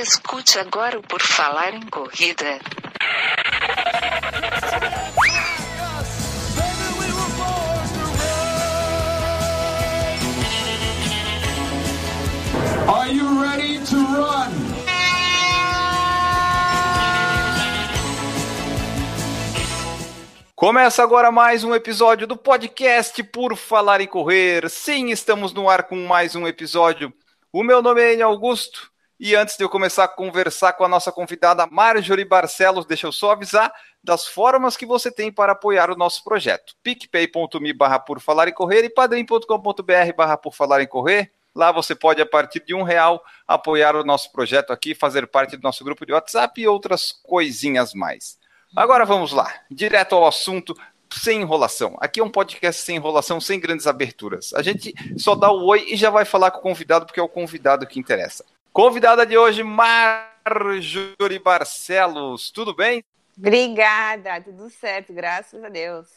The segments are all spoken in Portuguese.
Escute agora o Por Falar em Corrida. Are you ready to run? Começa agora mais um episódio do podcast Por Falar em Correr. Sim, estamos no ar com mais um episódio. O meu nome é Augusto e antes de eu começar a conversar com a nossa convidada Marjorie Barcelos, deixa eu só avisar das formas que você tem para apoiar o nosso projeto. picpay.me barra por falar em correr e padrim.com.br barra por falar em correr. Lá você pode, a partir de um real, apoiar o nosso projeto aqui, fazer parte do nosso grupo de WhatsApp e outras coisinhas mais. Agora vamos lá, direto ao assunto, sem enrolação. Aqui é um podcast sem enrolação, sem grandes aberturas. A gente só dá o oi e já vai falar com o convidado, porque é o convidado que interessa. Convidada de hoje, Marjorie Barcelos. Tudo bem? Obrigada, tudo certo, graças a Deus.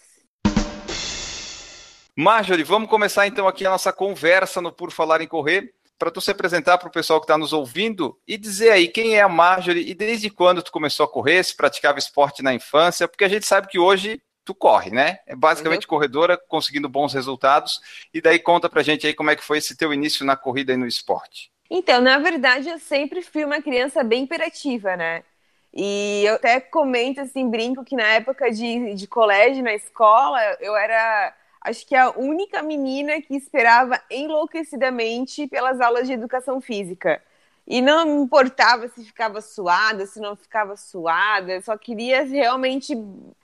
Marjorie, vamos começar então aqui a nossa conversa no Por Falar em Correr, para tu se apresentar para o pessoal que está nos ouvindo e dizer aí quem é a Marjorie e desde quando tu começou a correr, se praticava esporte na infância, porque a gente sabe que hoje tu corre, né? É basicamente corredora, conseguindo bons resultados. E daí conta pra gente aí como é que foi esse teu início na corrida e no esporte. Então, na verdade, eu sempre fui uma criança bem imperativa, né? E eu até comento, assim, brinco que na época de, de colégio, na escola, eu era, acho que a única menina que esperava enlouquecidamente pelas aulas de educação física. E não me importava se ficava suada, se não ficava suada, eu só queria realmente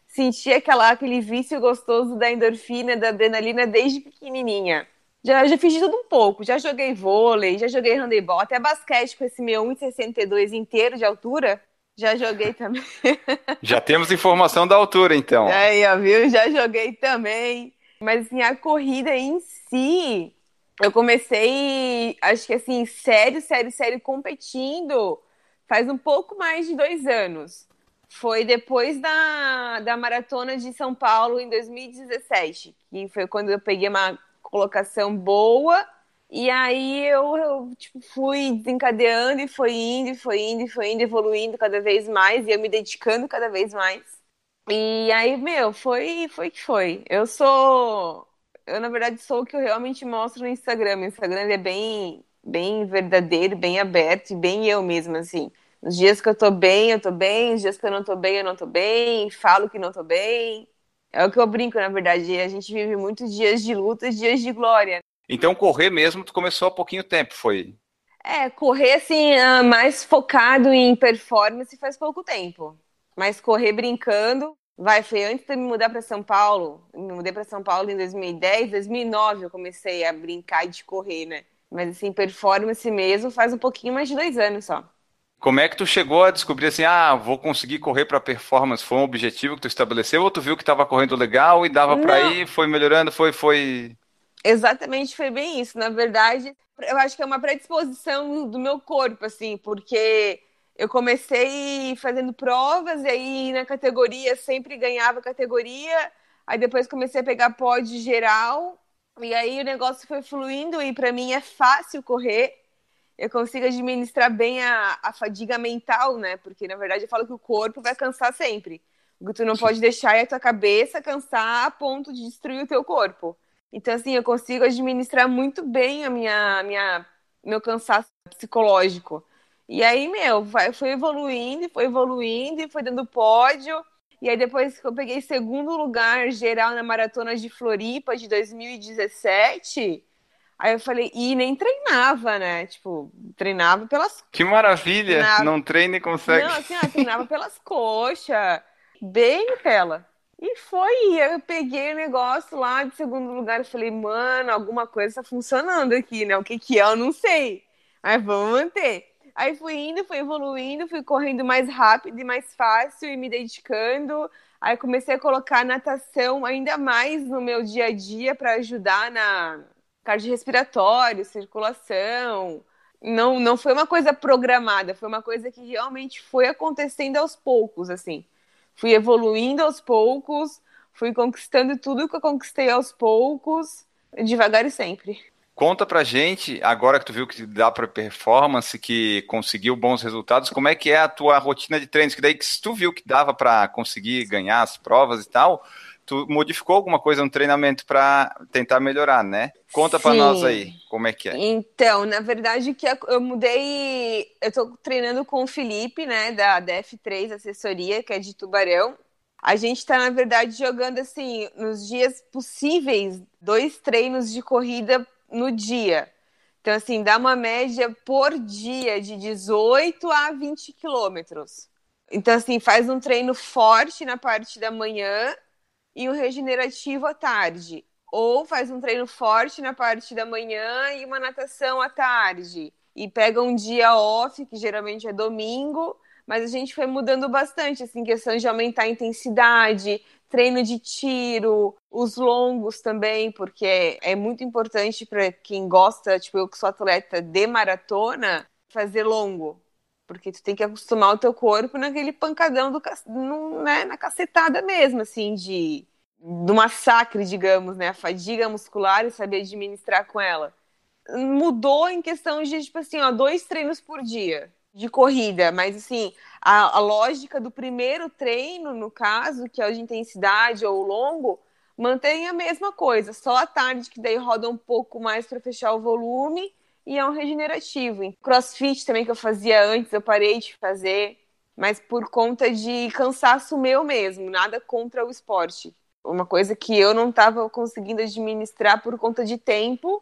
sentir aquela, aquele vício gostoso da endorfina, da adrenalina desde pequenininha. Já, já fiz de tudo um pouco. Já joguei vôlei, já joguei handebol, até basquete com esse meu 1,62 inteiro de altura. Já joguei também. Já temos informação da altura, então. Aí, ó, viu? Já joguei também. Mas, assim, a corrida em si, eu comecei, acho que assim, sério, sério, sério, competindo faz um pouco mais de dois anos. Foi depois da, da maratona de São Paulo em 2017, que foi quando eu peguei uma colocação boa. E aí eu, eu tipo, fui desencadeando e foi indo, e foi indo, e foi indo, evoluindo cada vez mais, e eu me dedicando cada vez mais. E aí, meu, foi foi que foi. Eu sou. Eu, na verdade, sou o que eu realmente mostro no Instagram. O Instagram é bem, bem verdadeiro, bem aberto e bem eu mesma, assim. Nos dias que eu tô bem, eu tô bem. Nos dias que eu não tô bem, eu não tô bem. Falo que não tô bem. É o que eu brinco, na verdade. A gente vive muitos dias de luta dias de glória. Então, correr mesmo, tu começou há pouquinho tempo, foi? É, correr, assim, ah, mais focado em performance faz pouco tempo. Mas correr brincando, vai, foi antes de me mudar para São Paulo. Me mudei para São Paulo em 2010, 2009 eu comecei a brincar de correr, né? Mas, assim, performance mesmo faz um pouquinho mais de dois anos só. Como é que tu chegou a descobrir assim, ah, vou conseguir correr para performance? Foi um objetivo que tu estabeleceu ou tu viu que estava correndo legal e dava para ir, foi melhorando, foi foi Exatamente, foi bem isso. Na verdade, eu acho que é uma predisposição do meu corpo, assim, porque eu comecei fazendo provas e aí na categoria sempre ganhava categoria, aí depois comecei a pegar pódio geral e aí o negócio foi fluindo e para mim é fácil correr eu consigo administrar bem a, a fadiga mental, né? Porque, na verdade, eu falo que o corpo vai cansar sempre. O que tu não pode deixar é a tua cabeça cansar a ponto de destruir o teu corpo. Então, assim, eu consigo administrar muito bem a minha, minha meu cansaço psicológico. E aí, meu, vai, foi evoluindo, foi evoluindo, e foi dando pódio. E aí, depois que eu peguei segundo lugar geral na maratona de Floripa de 2017, Aí eu falei, e nem treinava, né? Tipo, treinava pelas. Que maravilha! Treinava... Não treina e consegue. Não, assim, ó, treinava pelas coxas, bem Nutella. E foi, eu peguei o negócio lá de segundo lugar e falei, mano, alguma coisa tá funcionando aqui, né? O que que é, eu não sei. Aí vamos manter. Aí fui indo, fui evoluindo, fui correndo mais rápido e mais fácil e me dedicando. Aí comecei a colocar natação ainda mais no meu dia a dia para ajudar na cardiorrespiratório, circulação. Não, não foi uma coisa programada, foi uma coisa que realmente foi acontecendo aos poucos, assim. Fui evoluindo aos poucos, fui conquistando tudo que eu conquistei aos poucos, devagar e sempre. Conta pra gente, agora que tu viu que dá para performance, que conseguiu bons resultados, como é que é a tua rotina de treinos? Que daí que tu viu que dava para conseguir ganhar as provas e tal, tu modificou alguma coisa no treinamento para tentar melhorar, né? Conta para nós aí, como é que é. Então, na verdade que eu mudei, eu tô treinando com o Felipe, né, da DF3 Assessoria, que é de Tubarão. A gente está, na verdade, jogando assim, nos dias possíveis, dois treinos de corrida no dia. Então, assim, dá uma média por dia de 18 a 20 quilômetros. Então, assim, faz um treino forte na parte da manhã e um regenerativo à tarde. Ou faz um treino forte na parte da manhã e uma natação à tarde. E pega um dia off, que geralmente é domingo, mas a gente foi mudando bastante, assim, questão de aumentar a intensidade, treino de tiro, os longos também, porque é muito importante para quem gosta, tipo eu que sou atleta de maratona, fazer longo. Porque tu tem que acostumar o teu corpo naquele pancadão do, no, né, na cacetada mesmo, assim, de do massacre, digamos, né? A fadiga muscular e saber administrar com ela. Mudou em questão de, tipo assim, ó, dois treinos por dia de corrida, mas assim, a, a, lógica do primeiro treino, no caso, que é o de intensidade ou longo, mantém a mesma coisa, só a tarde que daí roda um pouco mais para fechar o volume e é um regenerativo. Crossfit também que eu fazia antes, eu parei de fazer, mas por conta de cansaço meu mesmo, nada contra o esporte. Uma coisa que eu não estava conseguindo administrar por conta de tempo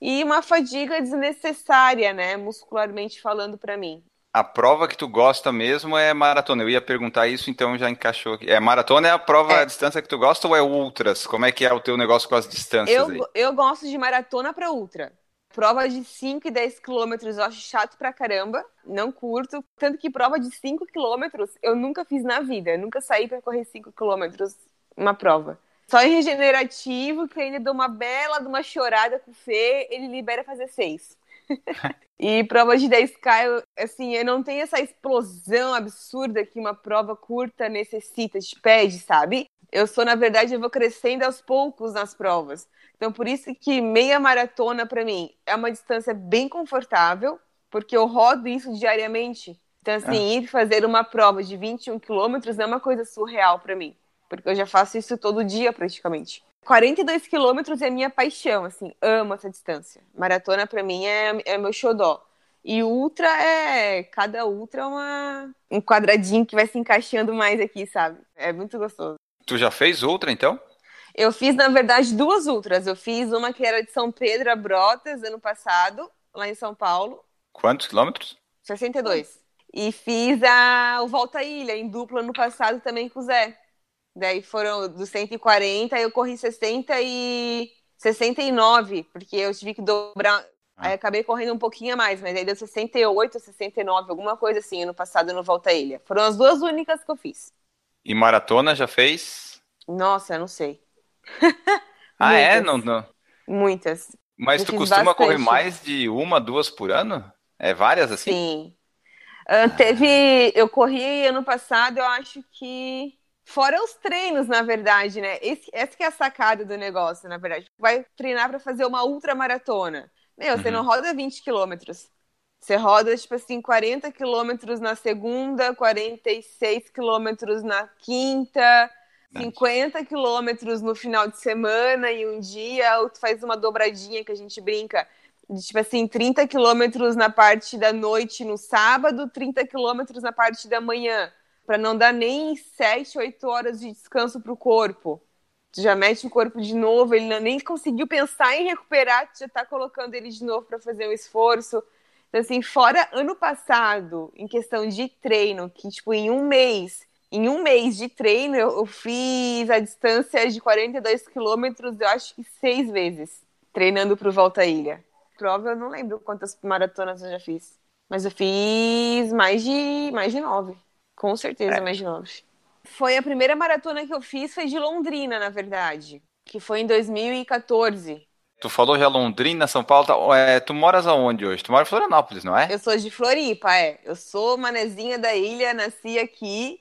e uma fadiga desnecessária, né, muscularmente falando para mim a prova que tu gosta mesmo é maratona. Eu ia perguntar isso, então já encaixou aqui. É maratona é a prova, é. a distância que tu gosta ou é ultras? Como é que é o teu negócio com as distâncias eu, aí? Eu gosto de maratona para ultra. Prova de 5 e 10 quilômetros eu acho chato pra caramba, não curto. Tanto que prova de 5 quilômetros eu nunca fiz na vida. Eu nunca saí para correr 5 quilômetros uma prova. Só em regenerativo, que ainda dou uma bela de uma chorada com o Fê, ele libera fazer 6. e prova de 10K, eu, assim, eu não tenho essa explosão absurda que uma prova curta necessita, te pede, sabe? Eu sou, na verdade, eu vou crescendo aos poucos nas provas. Então, por isso que meia maratona, para mim, é uma distância bem confortável, porque eu rodo isso diariamente. Então, assim, ah. ir fazer uma prova de 21 quilômetros é uma coisa surreal para mim, porque eu já faço isso todo dia, praticamente. 42 quilômetros é minha paixão, assim, amo essa distância. Maratona para mim é, é meu xodó. E ultra é. Cada ultra é uma, um quadradinho que vai se encaixando mais aqui, sabe? É muito gostoso. Tu já fez ultra então? Eu fiz, na verdade, duas ultras. Eu fiz uma que era de São Pedro a Brotas, ano passado, lá em São Paulo. Quantos quilômetros? 62. E fiz a o Volta à Ilha, em dupla, ano passado, também com o Zé. Daí foram dos 140, eu corri 60 e 69, porque eu tive que dobrar. Ah. Aí acabei correndo um pouquinho a mais, mas aí deu 68, 69, alguma coisa assim, ano passado no Volta Ilha. Foram as duas únicas que eu fiz. E maratona já fez? Nossa, eu não sei. ah, é? Não, não. Muitas. Mas eu tu costuma bastante. correr mais de uma, duas por ano? É várias assim? Sim. Uh, teve. Eu corri ano passado, eu acho que Fora os treinos, na verdade, né? Esse, essa que é a sacada do negócio, na verdade. Vai treinar para fazer uma ultramaratona. Meu, uhum. você não roda 20 quilômetros. Você roda, tipo assim, 40 quilômetros na segunda, 46 quilômetros na quinta, 50 quilômetros no final de semana e um dia, ou tu faz uma dobradinha que a gente brinca, de, tipo assim, 30 quilômetros na parte da noite no sábado, 30 quilômetros na parte da manhã para não dar nem 7, 8 horas de descanso para o corpo. Tu já mete o corpo de novo, ele nem conseguiu pensar em recuperar, tu já está colocando ele de novo para fazer um esforço. Então, assim, fora ano passado, em questão de treino, que, tipo, em um mês, em um mês de treino, eu, eu fiz a distância de 42 quilômetros, eu acho que seis vezes, treinando para o Volta Ilha. Prova, eu não lembro quantas maratonas eu já fiz. Mas eu fiz mais de, mais de nove. Com certeza, é. mais de nove. Foi a primeira maratona que eu fiz, foi de Londrina, na verdade. Que foi em 2014. Tu falou já Londrina, São Paulo. Tá, é, tu moras aonde hoje? Tu mora em Florianópolis, não é? Eu sou de Floripa, é. Eu sou manezinha da ilha, nasci aqui.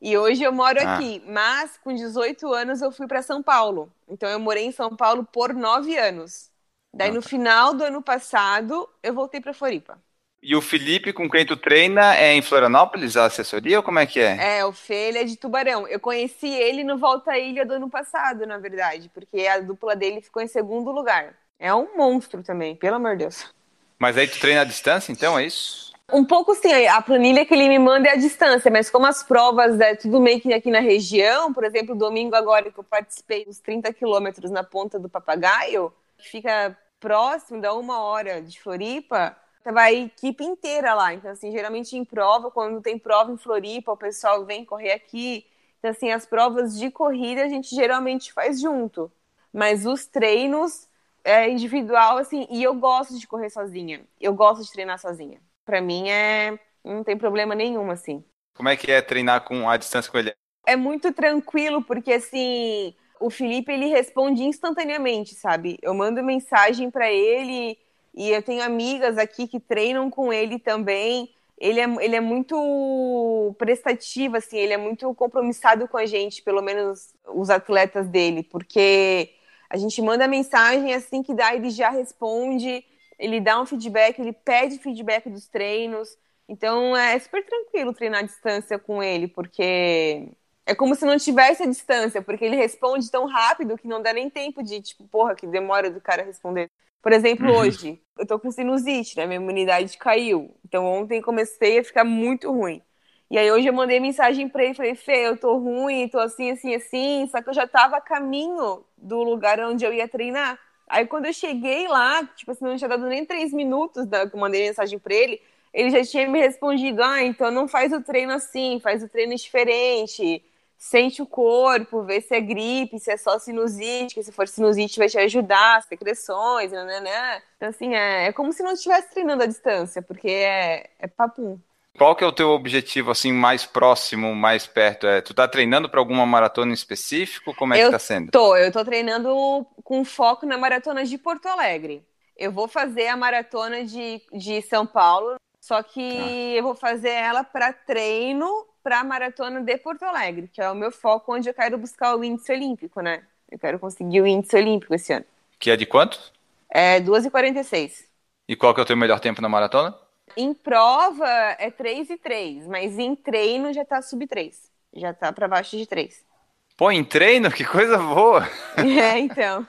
E hoje eu moro ah. aqui. Mas com 18 anos eu fui para São Paulo. Então eu morei em São Paulo por nove anos. Daí Ah, no tá. final do ano passado, eu voltei pra Floripa. E o Felipe, com quem tu treina, é em Florianópolis, a assessoria, ou como é que é? É, o Fê, ele é de Tubarão. Eu conheci ele no Volta à Ilha do ano passado, na verdade, porque a dupla dele ficou em segundo lugar. É um monstro também, pelo amor de Deus. Mas aí tu treina à distância, então, é isso? Um pouco sim, a planilha que ele me manda é a distância, mas como as provas é tudo meio que aqui na região, por exemplo, domingo agora que eu participei dos 30 quilômetros na ponta do Papagaio, que fica próximo, dá uma hora de Floripa, tava a equipe inteira lá. Então, assim, geralmente em prova, quando tem prova em Floripa, o pessoal vem correr aqui. Então, assim, as provas de corrida a gente geralmente faz junto. Mas os treinos é individual, assim, e eu gosto de correr sozinha. Eu gosto de treinar sozinha. Pra mim é. Não tem problema nenhum, assim. Como é que é treinar com a distância com ele? É muito tranquilo, porque assim, o Felipe ele responde instantaneamente, sabe? Eu mando mensagem pra ele e eu tenho amigas aqui que treinam com ele também. Ele é, ele é muito prestativo, assim, ele é muito compromissado com a gente, pelo menos os atletas dele, porque a gente manda mensagem assim que dá, ele já responde, ele dá um feedback, ele pede feedback dos treinos. Então é super tranquilo treinar à distância com ele, porque é como se não tivesse a distância, porque ele responde tão rápido que não dá nem tempo de, tipo, porra, que demora do cara responder. Por exemplo, Uhum. hoje, eu tô com sinusite, né? Minha imunidade caiu. Então ontem comecei a ficar muito ruim. E aí hoje eu mandei mensagem pra ele, falei, Fê, eu tô ruim, tô assim, assim, assim, só que eu já tava a caminho do lugar onde eu ia treinar. Aí quando eu cheguei lá, tipo assim, não tinha dado nem três minutos da que eu mandei mensagem pra ele, ele já tinha me respondido, ah, então não faz o treino assim, faz o treino diferente, sente o corpo, vê se é gripe, se é só sinusite, que se for sinusite vai te ajudar, secreções, né, né, né. Então assim, é, é como se não estivesse treinando à distância, porque é, é papum. Qual que é o teu objetivo, assim, mais próximo, mais perto? É, tu tá treinando para alguma maratona em específico? Como é Eu que tá sendo? Tô, eu tô treinando com foco na maratona de Porto Alegre. Eu vou fazer a maratona de, de São Paulo, só que eu vou fazer ela para treino para a maratona de Porto Alegre, que é o meu foco onde eu quero buscar o índice olímpico, né? Eu quero conseguir o índice olímpico esse ano. Que é de quanto? É 2h46. E qual que é o teu melhor tempo na maratona? Em prova é 3 e 3, mas em treino já tá sub 3. Já tá para baixo de 3. Pô, em treino? Que coisa boa! É, então.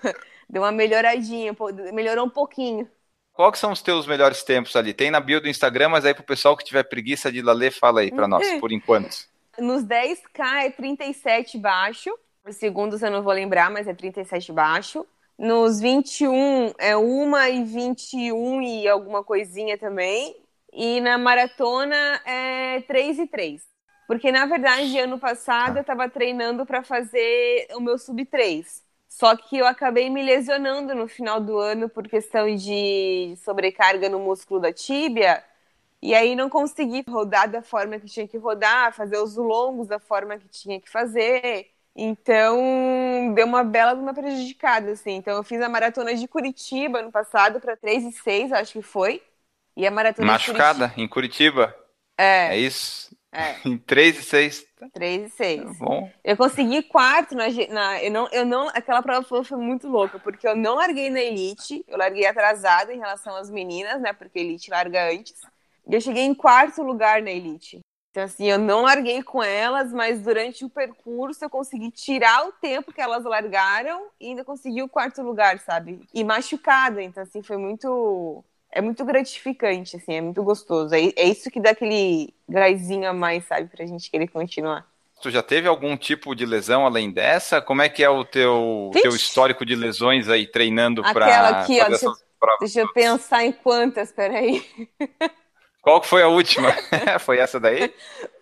Deu uma melhoradinha, melhorou um pouquinho. Qual que são os teus melhores tempos ali? Tem na bio do Instagram, mas aí pro pessoal que tiver preguiça de ir lá ler, fala aí pra nós, por enquanto. Nos 10K é 37 baixo. Os segundos eu não vou lembrar, mas é 37 baixo. Nos 21 é 1 e 21 e alguma coisinha também. E na maratona é 3 e 3. Porque na verdade, ano passado eu tava treinando para fazer o meu sub 3. Só que eu acabei me lesionando no final do ano por questão de sobrecarga no músculo da tíbia. E aí não consegui rodar da forma que tinha que rodar, fazer os longos da forma que tinha que fazer. Então, deu uma bela uma prejudicada, assim. Então, eu fiz a maratona de Curitiba no passado para 3 e 6, acho que foi. E a maratona Machucada, em Curitiba. de Curitiba. É, É isso? É, Em 3 e 6. Tá 3 e 6. bom. Eu consegui quarto na, na- eu não, eu não, aquela prova foi, foi muito louca, porque eu não larguei na elite, eu larguei atrasada em relação às meninas, né? Porque a elite larga antes. E eu cheguei em quarto lugar na elite. Então, assim, eu não larguei com elas, mas durante o percurso eu consegui tirar o tempo que elas largaram e ainda consegui o quarto lugar, sabe? E machucada, então, assim, foi muito. É muito gratificante, assim, é muito gostoso. É, é isso que dá aquele gásinho a mais, sabe, pra gente querer continuar. Tu já teve algum tipo de lesão além dessa? Como é que é o teu, Vixe. teu histórico de lesões aí treinando Aquela pra aqui, ó, deixa? Deixa eu pensar em quantas, peraí. Qual que foi a última? foi essa daí?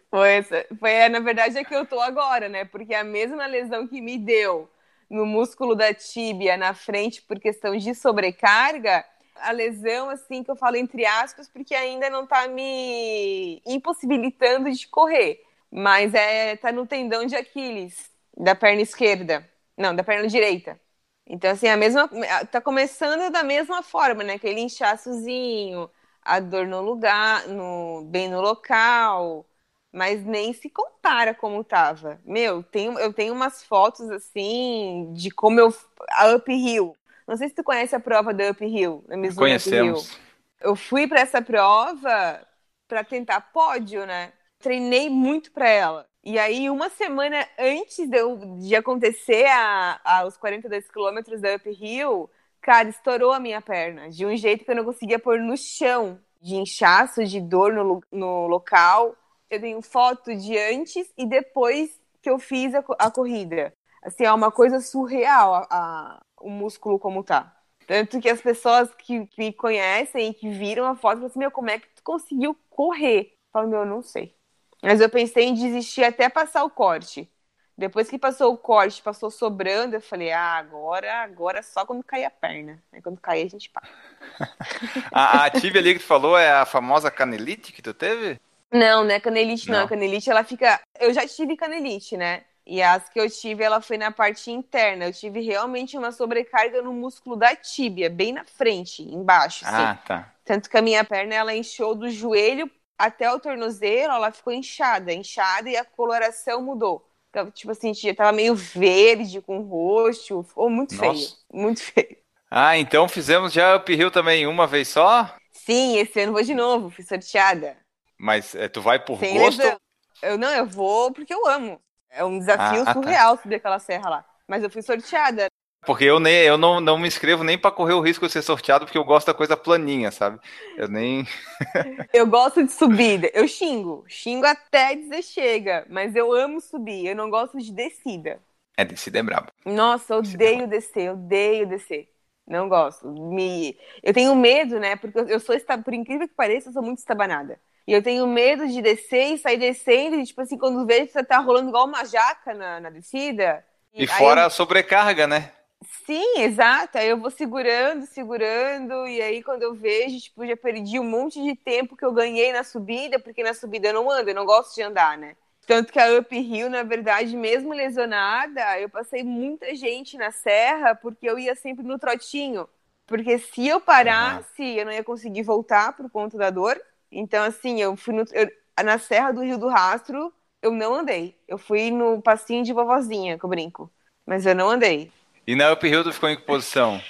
Foi, essa, foi, é, na verdade, é que eu tô agora, né? Porque a mesma lesão que me deu no músculo da tíbia na frente por questão de sobrecarga, a lesão, assim, que eu falo entre aspas, porque ainda não tá me impossibilitando de correr. Mas é, tá no tendão de Aquiles, da perna esquerda. Não, da perna direita. Então, assim, a mesma. Tá começando da mesma forma, né? Aquele inchaçozinho, a dor no lugar, no, bem no local, mas nem se compara como tava. Meu, tenho, eu tenho umas fotos assim de como eu. A uphill. Não sei se tu conhece a prova da Uphill, da Mizuno Conhecemos. Uphill. Eu fui para essa prova para tentar pódio, né? Treinei muito para ela. E aí, uma semana antes de, eu, de acontecer a, a, os 42 quilômetros da Uphill, cara, estourou a minha perna. De um jeito que eu não conseguia pôr no chão. De inchaço, de dor no, no local. Eu tenho foto de antes e depois que eu fiz a, a corrida. Assim, é uma coisa surreal a, a, o músculo como tá. Tanto que as pessoas que, que me conhecem e que viram a foto falam assim, meu, como é que tu conseguiu correr? Eu falo, meu, eu não sei. Mas eu pensei em desistir até passar o corte. Depois que passou o corte, passou sobrando, eu falei, ah, agora, agora só quando cair a perna. Aí quando cair, a gente para. a, a tibia ali que tu falou é a famosa canelite que tu teve? Não, não é canelite, não. Não. A canelite, ela fica. Eu já tive canelite, né? E as que eu tive, ela foi na parte interna. Eu tive realmente uma sobrecarga no músculo da tíbia, bem na frente, embaixo. assim. Ah, tá. Tanto que a minha perna, ela inchou do joelho até o tornozelo, ela ficou inchada, inchada e a coloração mudou. Então, tipo assim, já tava meio verde, com roxo, ficou muito Nossa. feio, muito feio. Ah, então fizemos já uphill também uma vez só? Sim, esse ano vou de novo, fui sorteada. Mas é, tu vai por Sem gosto? lesão. Eu não, eu vou porque eu amo. É um desafio Ah, tá. surreal subir aquela serra lá. Mas eu fui sorteada. Porque eu, nem, eu não, não me inscrevo nem pra correr o risco de ser sorteado, porque eu gosto da coisa planinha, sabe? Eu nem. Eu gosto de subida. Eu xingo. Xingo até dizer chega. Mas eu amo subir. Eu não gosto de descida. É, descida é brabo. Nossa, eu odeio descer. Eu odeio descer. Não gosto. Me... Eu tenho medo, né? Porque eu sou, por incrível que pareça, eu sou muito estabanada. E eu tenho medo de descer e sair descendo. E, tipo assim, quando vejo você tá rolando igual uma jaca na, na descida. E aí fora eu- a sobrecarga, né? Sim, exato. Aí eu vou segurando, segurando, e aí quando eu vejo, tipo, já perdi um monte de tempo que eu ganhei na subida, porque na subida eu não ando, eu não gosto de andar, né? Tanto que a Uphill, na verdade, mesmo lesionada, eu passei muita gente na serra porque eu ia sempre no trotinho. Porque se eu parasse, eu não ia conseguir voltar por conta da dor. Então, assim, eu fui no- eu- na serra do Rio do Rastro, eu não andei. Eu fui no passinho de vovozinha, que eu brinco. Mas eu não andei. E na uphill tu ficou em que posição?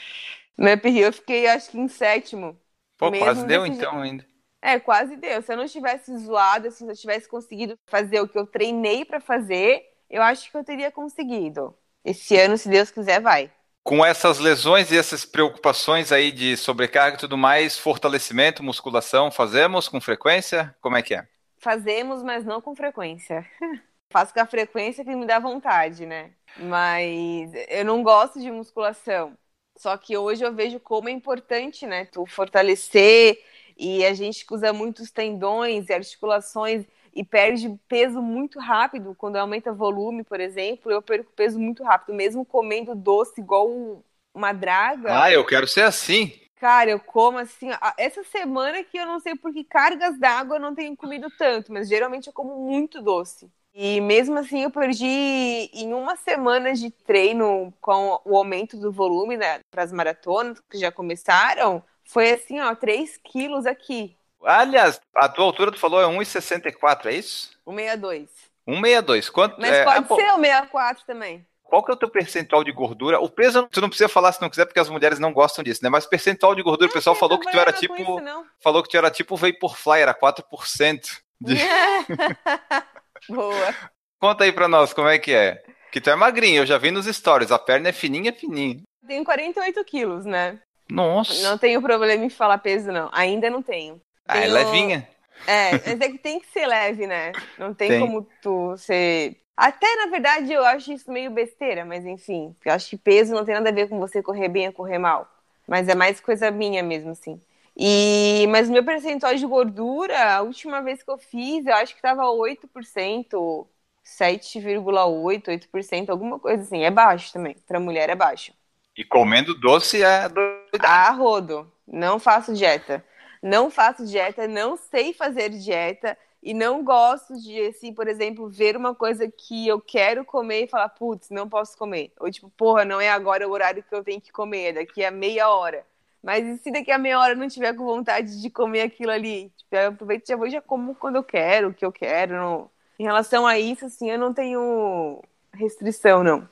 No Uphill eu fiquei, acho que em sétimo. Pô, quase deu então ainda. É, quase deu. Se eu não tivesse zoado, se eu tivesse conseguido fazer o que eu treinei pra fazer, eu acho que eu teria conseguido. Esse ano, se Deus quiser, vai. Com essas lesões e essas preocupações aí de sobrecarga e tudo mais, fortalecimento, musculação, fazemos com frequência? Como é que é? Fazemos, mas não com frequência. Faço com a frequência que me dá vontade, né? Mas eu não gosto de musculação. Só que hoje eu vejo como é importante, né? Tu fortalecer e a gente usa muitos tendões e articulações e perde peso muito rápido quando aumenta volume, por exemplo. Eu perco peso muito rápido, mesmo comendo doce igual uma draga. Ah, eu quero ser assim. Cara, eu como assim. Essa semana que eu não sei por que cargas d'água eu não tenho comido tanto, mas geralmente eu como muito doce. E mesmo assim eu perdi em uma semana de treino com o aumento do volume né, para as maratonas que já começaram. Foi assim, ó, 3 quilos aqui, Aliás, a tua altura tu falou é 1,64, é isso? o 62. 1,62. Quanto Mas é, pode pô, ser o 64 também. Qual que é o teu percentual de gordura? O peso tu não precisa falar se não quiser, porque as mulheres não gostam disso, né? Mas percentual de gordura, o pessoal Não falou que tu era tipo, isso, não. falou que tu era tipo Vaporfly, era 4%. De... Boa. Conta aí pra nós como é que é. Que tu é magrinho, eu já vi nos stories, a perna é fininha, fininha. Tenho 48 quilos, né? Nossa. Não tenho problema em falar peso, não. Ainda não tenho. Ah, é levinha. É, mas é que tem que ser leve, né? Não tem, Tem. como tu ser. Até, na verdade, eu acho isso meio besteira, mas enfim. Eu acho que peso não tem nada a ver com você correr bem ou correr mal. Mas é mais coisa minha mesmo, assim. E... Mas meu percentual de gordura, a última vez que eu fiz, eu acho que tava 8%, 7,8%, 8%, alguma coisa assim. É baixo também. Pra mulher é baixo. E comendo doce é doida. A rodo. Não faço dieta. Não faço dieta, não sei fazer dieta e não gosto de, assim, por exemplo, ver uma coisa que eu quero comer e falar, putz, não posso comer. Ou tipo, porra, não é agora o horário que eu tenho que comer, é daqui a meia hora. Mas e se daqui a meia hora eu não tiver com vontade de comer aquilo ali? Tipo, eu aproveito e já vou e já como quando eu quero, o que eu quero. Não... Em relação a isso, assim, eu não tenho restrição, não.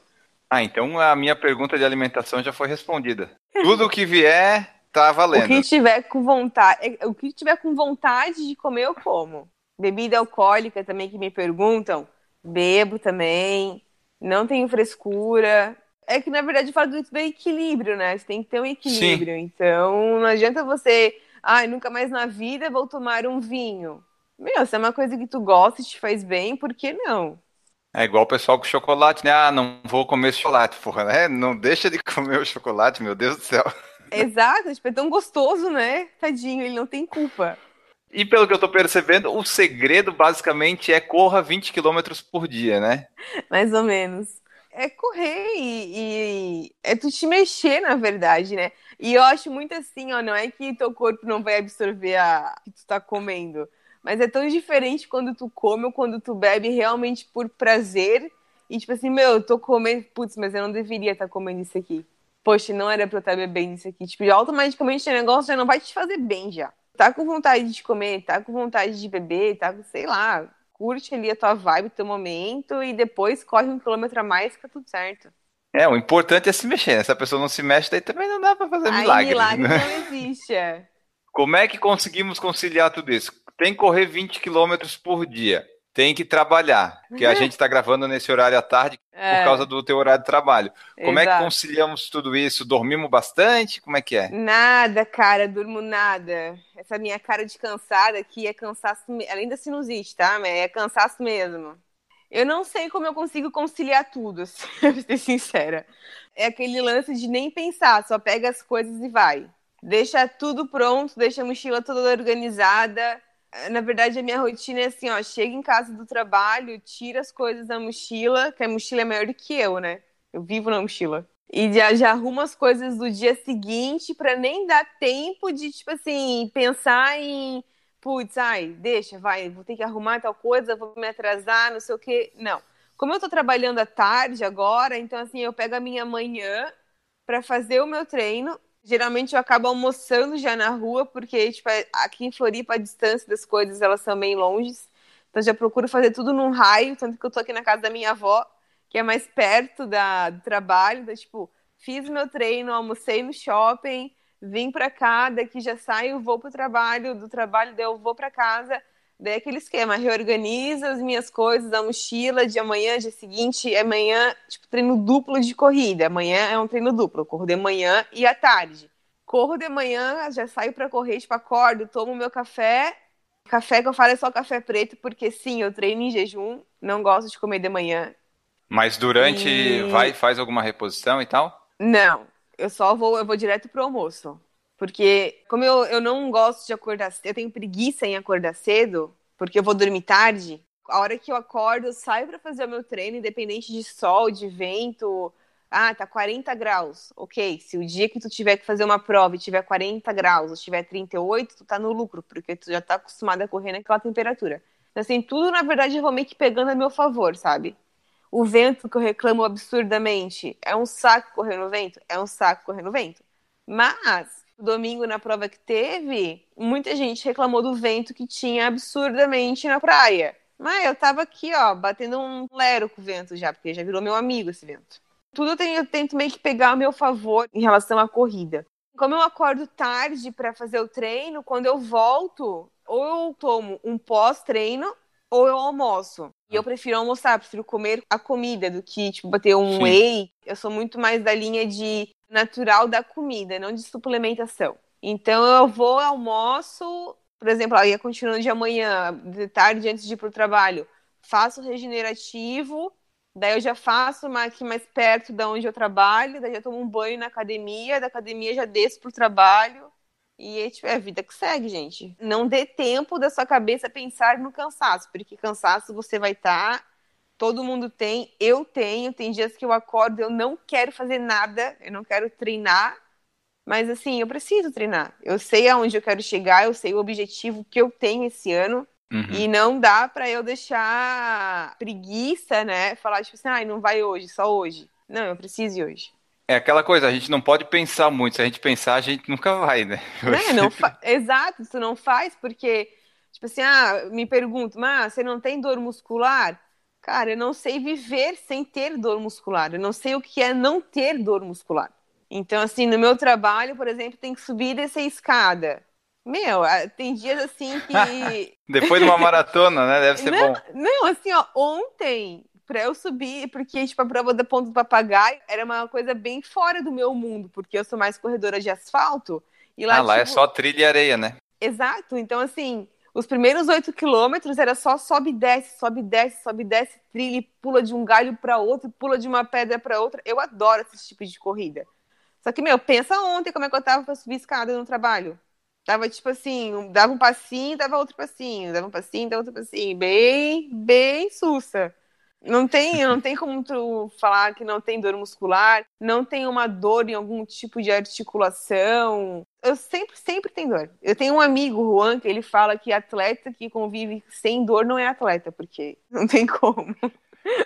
Ah, então a minha pergunta de alimentação já foi respondida. Tudo que vier, tá valendo. O que tiver com vontade, o que tiver com vontade de comer, eu como. Bebida alcoólica também que me perguntam, bebo também. Não tenho frescura. É que na verdade fala do, do equilíbrio, né? Você tem que ter um equilíbrio. Sim. Então não adianta você, ai, ah, nunca mais na vida vou tomar um vinho. Meu, se é uma coisa que tu gosta e te faz bem, por que não? É igual o pessoal com chocolate, né? Ah, não vou comer chocolate, porra, né? Não deixa de comer o chocolate, meu Deus do céu. Exato, tipo, é tão gostoso, né? Tadinho, ele não tem culpa. E pelo que eu tô percebendo, o segredo basicamente é corra 20 km por dia, né? Mais ou menos. É correr e, e, é tu te mexer, na verdade, né? E eu acho muito assim, ó, não é que teu corpo não vai absorver a que tu tá comendo, mas é tão diferente quando tu come ou quando tu bebe realmente por prazer e tipo assim, meu, eu tô comendo, putz, mas eu não deveria estar tá comendo isso aqui. Poxa, não era pra eu estar bebendo isso aqui. Tipo, automaticamente o negócio já não vai te fazer bem já tá com vontade de comer, tá com vontade de beber, tá com, sei lá, curte ali a tua vibe, teu momento e depois corre um quilômetro a mais fica tudo certo. É, o importante é se mexer, né? Se a pessoa não se mexe, daí também não dá pra fazer Aí, milagre. milagre né? não existe. É. Como é que conseguimos conciliar tudo isso? Tem que correr 20 quilômetros por dia tem que trabalhar, que a gente está gravando nesse horário à tarde é. por causa do teu horário de trabalho. Como Exato. é que conciliamos tudo isso? Dormimos bastante? Como é que é? Nada, cara, durmo nada. Essa minha cara de cansada aqui é cansaço, além da sinusite, tá? É cansaço mesmo. Eu não sei como eu consigo conciliar tudo, pra ser sincera. É aquele lance de nem pensar, só pega as coisas e vai. Deixa tudo pronto, deixa a mochila toda organizada, na verdade, a minha rotina é assim, ó, chega em casa do trabalho, tira as coisas da mochila, que a mochila é maior do que eu, né? Eu vivo na mochila. E já, já arrumo as coisas do dia seguinte para nem dar tempo de, tipo assim, pensar em, putz, ai, deixa, vai, vou ter que arrumar tal coisa, vou me atrasar, não sei o quê. Não. Como eu tô trabalhando à tarde agora, então assim, eu pego a minha manhã para fazer o meu treino Geralmente eu acabo almoçando já na rua, porque tipo, é, aqui em Floripa a distância das coisas elas são bem longes. Então já procuro fazer tudo num raio, tanto que eu tô aqui na casa da minha avó, que é mais perto da, do trabalho. Então, tipo, fiz meu treino, almocei no shopping, vim pra cá, daqui já saio, vou pro trabalho, do trabalho daí eu vou pra casa. Daí aquele esquema, reorganiza as minhas coisas, a mochila de amanhã, dia seguinte, amanhã, tipo, treino duplo de corrida. Amanhã é um treino duplo, eu corro de manhã e à tarde. Corro de manhã, já saio para correr, tipo, acordo, tomo meu café. Café que eu falo é só café preto, porque sim, eu treino em jejum, não gosto de comer de manhã. Mas durante, e... vai faz alguma reposição e tal? Não, eu só vou, eu vou direto pro almoço. Porque, como eu, eu não gosto de acordar, eu tenho preguiça em acordar cedo, porque eu vou dormir tarde. A hora que eu acordo, eu saio para fazer o meu treino, independente de sol, de vento. Ah, tá 40 graus. Ok, se o dia que tu tiver que fazer uma prova e tiver 40 graus, ou tiver 38, tu tá no lucro, porque tu já tá acostumado a correr naquela temperatura. Então, assim, tudo na verdade eu vou meio que pegando a meu favor, sabe? O vento que eu reclamo absurdamente é um saco correr no vento? É um saco correr no vento. Mas domingo na prova que teve, muita gente reclamou do vento que tinha absurdamente na praia. Mas eu tava aqui, ó, batendo um lero com o vento já, porque já virou meu amigo esse vento. Tudo eu, tenho, eu tento meio que pegar a meu favor em relação à corrida. Como eu acordo tarde para fazer o treino, quando eu volto, ou eu tomo um pós-treino, ou eu almoço. E eu prefiro almoçar, prefiro comer a comida do que, tipo, bater um Sim. whey. Eu sou muito mais da linha de natural da comida, não de suplementação. Então eu vou, almoço, por exemplo, aí continuando de amanhã, de tarde antes de ir para o trabalho, faço regenerativo, daí eu já faço aqui mais perto da onde eu trabalho, daí já tomo um banho na academia, da academia já desço para o trabalho. E é, tipo, é a vida que segue, gente. Não dê tempo da sua cabeça pensar no cansaço, porque cansaço você vai estar tá todo mundo tem, eu tenho, tem dias que eu acordo, eu não quero fazer nada, eu não quero treinar, mas assim, eu preciso treinar. Eu sei aonde eu quero chegar, eu sei o objetivo que eu tenho esse ano. Uhum. E não dá para eu deixar preguiça, né? Falar tipo assim, ah, não vai hoje, só hoje. Não, eu preciso ir hoje. É aquela coisa, a gente não pode pensar muito. Se a gente pensar, a gente nunca vai, né? É, não fa... Exato, tu não faz porque, tipo assim, ah, me pergunto, mas você não tem dor muscular? Cara, eu não sei viver sem ter dor muscular. Eu não sei o que é não ter dor muscular. Então, assim, no meu trabalho, por exemplo, tem que subir e descer escada. Meu, tem dias assim que. Depois de uma maratona, né? Deve ser não, bom. Não, assim, ó, ontem, pra eu subir, porque, tipo, a prova da ponta do papagaio era uma coisa bem fora do meu mundo, porque eu sou mais corredora de asfalto. E lá, ah, lá é tipo... é só trilha e areia, né? Exato. Então, assim, os primeiros oito quilômetros era só sobe e desce, sobe e desce, sobe e desce, trilha e pula de um galho para outro, pula de uma pedra para outra. Eu adoro esse tipo de corrida. Só que, meu, pensa ontem como é que eu tava pra subir escada no trabalho. Tava tipo assim, dava um passinho, dava outro passinho, dava um passinho, dava outro passinho, bem, bem sussa. Não tem, não tem como tu falar que não tem dor muscular, não tem uma dor em algum tipo de articulação. Eu sempre, sempre tenho dor. Eu tenho um amigo, Juan, que ele fala que atleta que convive sem dor não é atleta, porque não tem como.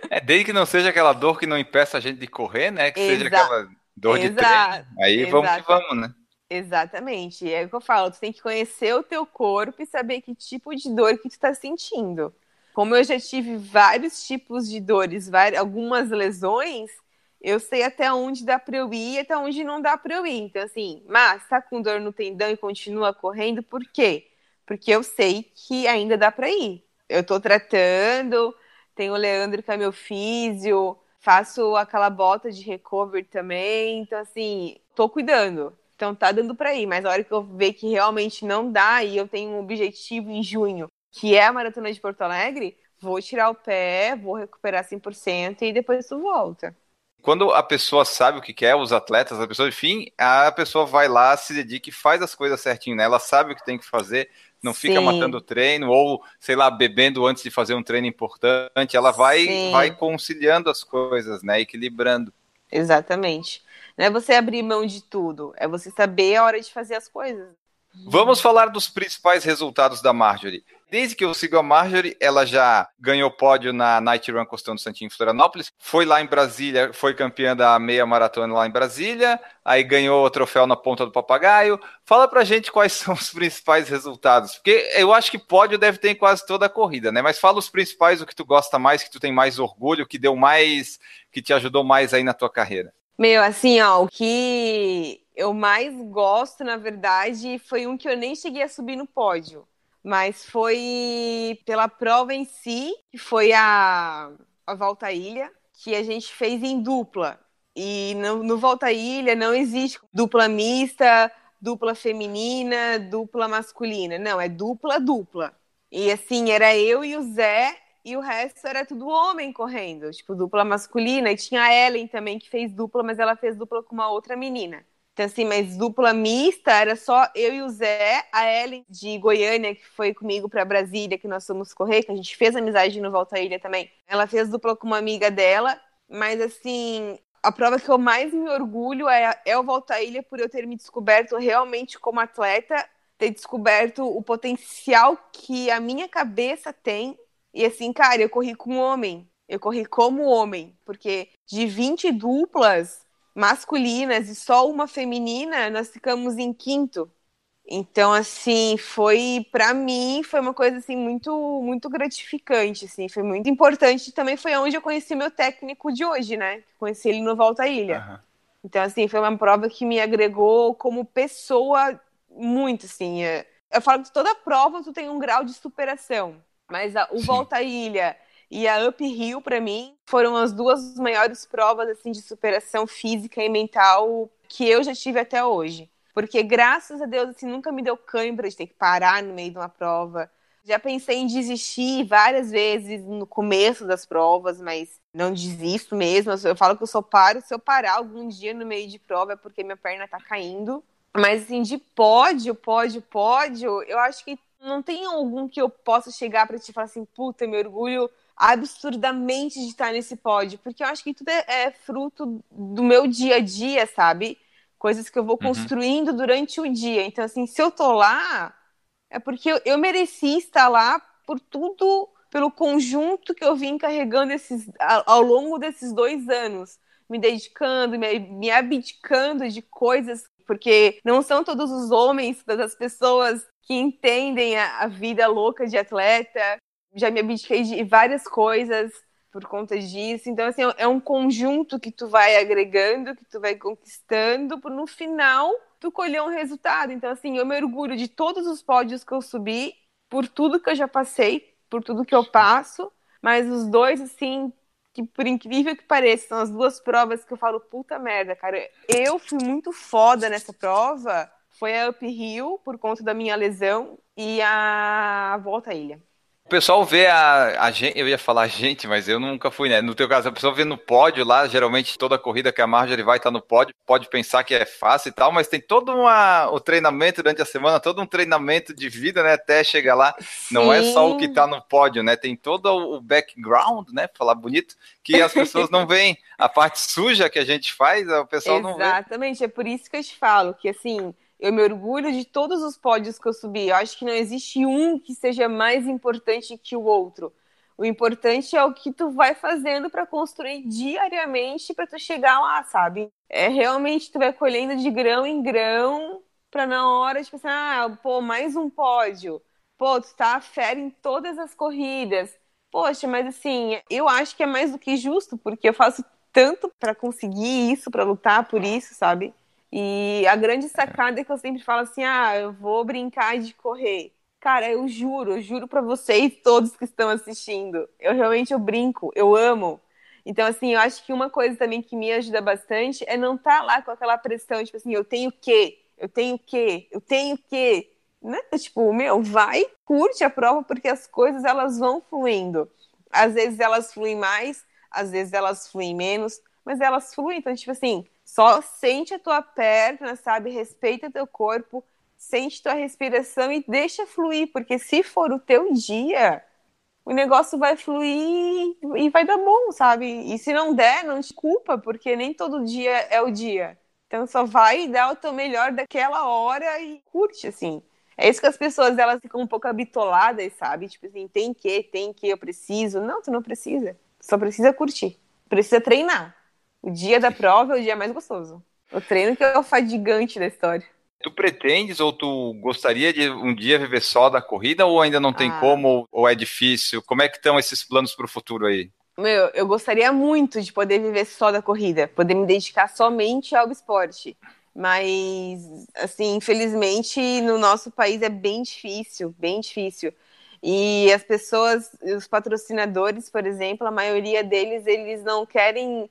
É, desde que não seja aquela dor que não impeça a gente de correr, né? Que Exa seja aquela dor de treino. Aí Exato. vamos que vamos, né? Exatamente. É o que eu falo, tu tem que conhecer o teu corpo e saber que tipo de dor que tu tá sentindo. Como eu já tive vários tipos de dores, várias, algumas lesões, eu sei até onde dá para eu ir e até onde não dá para eu ir. Então, assim, mas tá com dor no tendão e continua correndo, por quê? Porque eu sei que ainda dá para ir. Eu tô tratando, tem o Leandro que é meu físio, faço aquela bota de recovery também. Então, assim, tô cuidando. Então tá dando para ir, mas a hora que eu ver que realmente não dá e eu tenho um objetivo em junho, que é a maratona de Porto Alegre, vou tirar o pé, vou recuperar 100% e depois tu volta. Quando a pessoa sabe o que quer, os atletas, a pessoa, enfim, a pessoa vai lá, se dedica e faz as coisas certinho, né? Ela sabe o que tem que fazer, não fica Sim. matando o treino ou, sei lá, bebendo antes de fazer um treino importante. Ela vai, vai conciliando as coisas, né? Equilibrando. Exatamente. Não é você abrir mão de tudo, é você saber a hora de fazer as coisas. Vamos falar dos principais resultados da Marjorie. Desde que eu sigo a Marjorie, ela já ganhou pódio na Night Run Costão do Santinho em Florianópolis, foi lá em Brasília, foi campeã da meia maratona lá em Brasília, aí ganhou o troféu na ponta do papagaio. Fala pra gente quais são os principais resultados, porque eu acho que pódio deve ter em quase toda a corrida, né? Mas fala os principais, o que tu gosta mais, que tu tem mais orgulho, que deu mais, que te ajudou mais aí na tua carreira. Meu, assim, ó, o que eu mais gosto, na verdade, foi um que eu nem cheguei a subir no pódio, mas foi pela prova em si, que foi a, a Volta à Ilha, que a gente fez em dupla. E no, no Volta à Ilha não existe dupla mista, dupla feminina, dupla masculina. Não, é dupla, dupla. E assim, era eu e o Zé e o resto era tudo homem correndo, tipo, dupla masculina. E tinha a Ellen também, que fez dupla, mas ela fez dupla com uma outra menina. Então, assim, mas dupla mista era só eu e o Zé, a Ellen de Goiânia, que foi comigo para Brasília, que nós fomos correr, que a gente fez amizade no Volta à Ilha também. Ela fez dupla com uma amiga dela, mas assim, a prova que eu mais me orgulho é, é o Volta à Ilha por eu ter me descoberto realmente como atleta, ter descoberto o potencial que a minha cabeça tem e assim, cara, eu corri com homem. Eu corri como homem. Porque de 20 duplas masculinas e só uma feminina, nós ficamos em quinto. Então, assim, foi para mim foi uma coisa assim muito muito gratificante, assim, foi muito importante. Também foi onde eu conheci meu técnico de hoje, né? Conheci ele no Volta à Ilha. Uhum. Então, assim, foi uma prova que me agregou como pessoa muito, assim. É, eu falo que toda prova tu tem um grau de superação. Mas a, o. Volta à Ilha e a Uphill, para mim, foram as duas maiores provas assim de superação física e mental que eu já tive até hoje. Porque, graças a Deus, assim, nunca me deu cãibra de ter que parar no meio de uma prova. Já pensei em desistir várias vezes no começo das provas, mas não desisto mesmo. Eu falo que eu só paro se eu parar algum dia no meio de prova, é porque minha perna tá caindo. Mas, assim, de pódio, pódio, pódio, eu acho que não tem algum que eu possa chegar para te falar assim, puta, me orgulho absurdamente de estar nesse pódio, porque eu acho que tudo é, é fruto do meu dia a dia, sabe? Coisas que eu vou uhum. construindo durante o dia. Então, assim, se eu tô lá, é porque eu, eu mereci estar lá por tudo, pelo conjunto que eu vim carregando esses, ao, ao longo desses dois anos, me dedicando, me, me abdicando de coisas, porque não são todos os homens, todas as pessoas que entendem a, a vida louca de atleta. Já me abdiquei de várias coisas por conta disso. Então, assim, é um conjunto que tu vai agregando, que tu vai conquistando, para no final tu colher um resultado. Então, assim, eu me orgulho de todos os pódios que eu subi, por tudo que eu já passei, por tudo que eu passo, mas os dois, assim, que por incrível que pareça, são as duas provas que eu falo, puta merda, cara, eu fui muito foda nessa prova, foi a Uphill, por conta da minha lesão, e a Volta à Ilha pessoal vê a, a gente, eu ia falar a gente, mas eu nunca fui, né? No teu caso, a pessoa vê no pódio lá, geralmente toda corrida que a Marjorie vai estar tá no pódio, pode pensar que é fácil e tal, mas tem todo uma, o treinamento durante a semana, todo um treinamento de vida, né? Até chegar lá. Sim. Não é só o que está no pódio, né? Tem todo o background, né? Falar bonito, que as pessoas não veem. A parte suja que a gente faz, o pessoal Exatamente. não vê. Exatamente, é por isso que eu te falo que assim eu me orgulho de todos os pódios que eu subi. Eu acho que não existe um que seja mais importante que o outro. O importante é o que tu vai fazendo para construir diariamente para tu chegar lá, sabe? É realmente tu vai colhendo de grão em grão para na hora de pensar, ah, pô, mais um pódio. Pô, tu tá fera em todas as corridas. Poxa, mas assim, eu acho que é mais do que justo, porque eu faço tanto para conseguir isso, para lutar por isso, sabe? E a grande sacada é que eu sempre falo assim: ah, eu vou brincar de correr. Cara, eu juro, eu juro para vocês todos que estão assistindo. Eu realmente eu brinco, eu amo. Então, assim, eu acho que uma coisa também que me ajuda bastante é não estar tá lá com aquela pressão, tipo assim, eu tenho que, eu tenho que, eu tenho que. Né? Tipo, meu, vai, curte a prova, porque as coisas elas vão fluindo. Às vezes elas fluem mais, às vezes elas fluem menos, mas elas fluem. Então, tipo assim, só sente a tua perna, sabe? Respeita teu corpo, sente tua respiração e deixa fluir, porque se for o teu dia, o negócio vai fluir e vai dar bom, sabe? E se não der, não te culpa, porque nem todo dia é o dia. Então só vai dar o teu melhor daquela hora e curte, assim. É isso que as pessoas, elas ficam um pouco habitoladas, sabe? Tipo assim, tem que, tem que, eu preciso. Não, tu não precisa. Só precisa curtir. Precisa treinar. O dia da prova é o dia mais gostoso. O treino que é o fadigante da história. Tu pretendes ou tu gostaria de um dia viver só da corrida ou ainda não tem ah. como ou é difícil? Como é que estão esses planos para o futuro aí? Meu, eu gostaria muito de poder viver só da corrida, poder me dedicar somente ao esporte. Mas, assim, infelizmente, no nosso país é bem difícil, bem difícil. E as pessoas, os patrocinadores, por exemplo, a maioria deles, eles não querem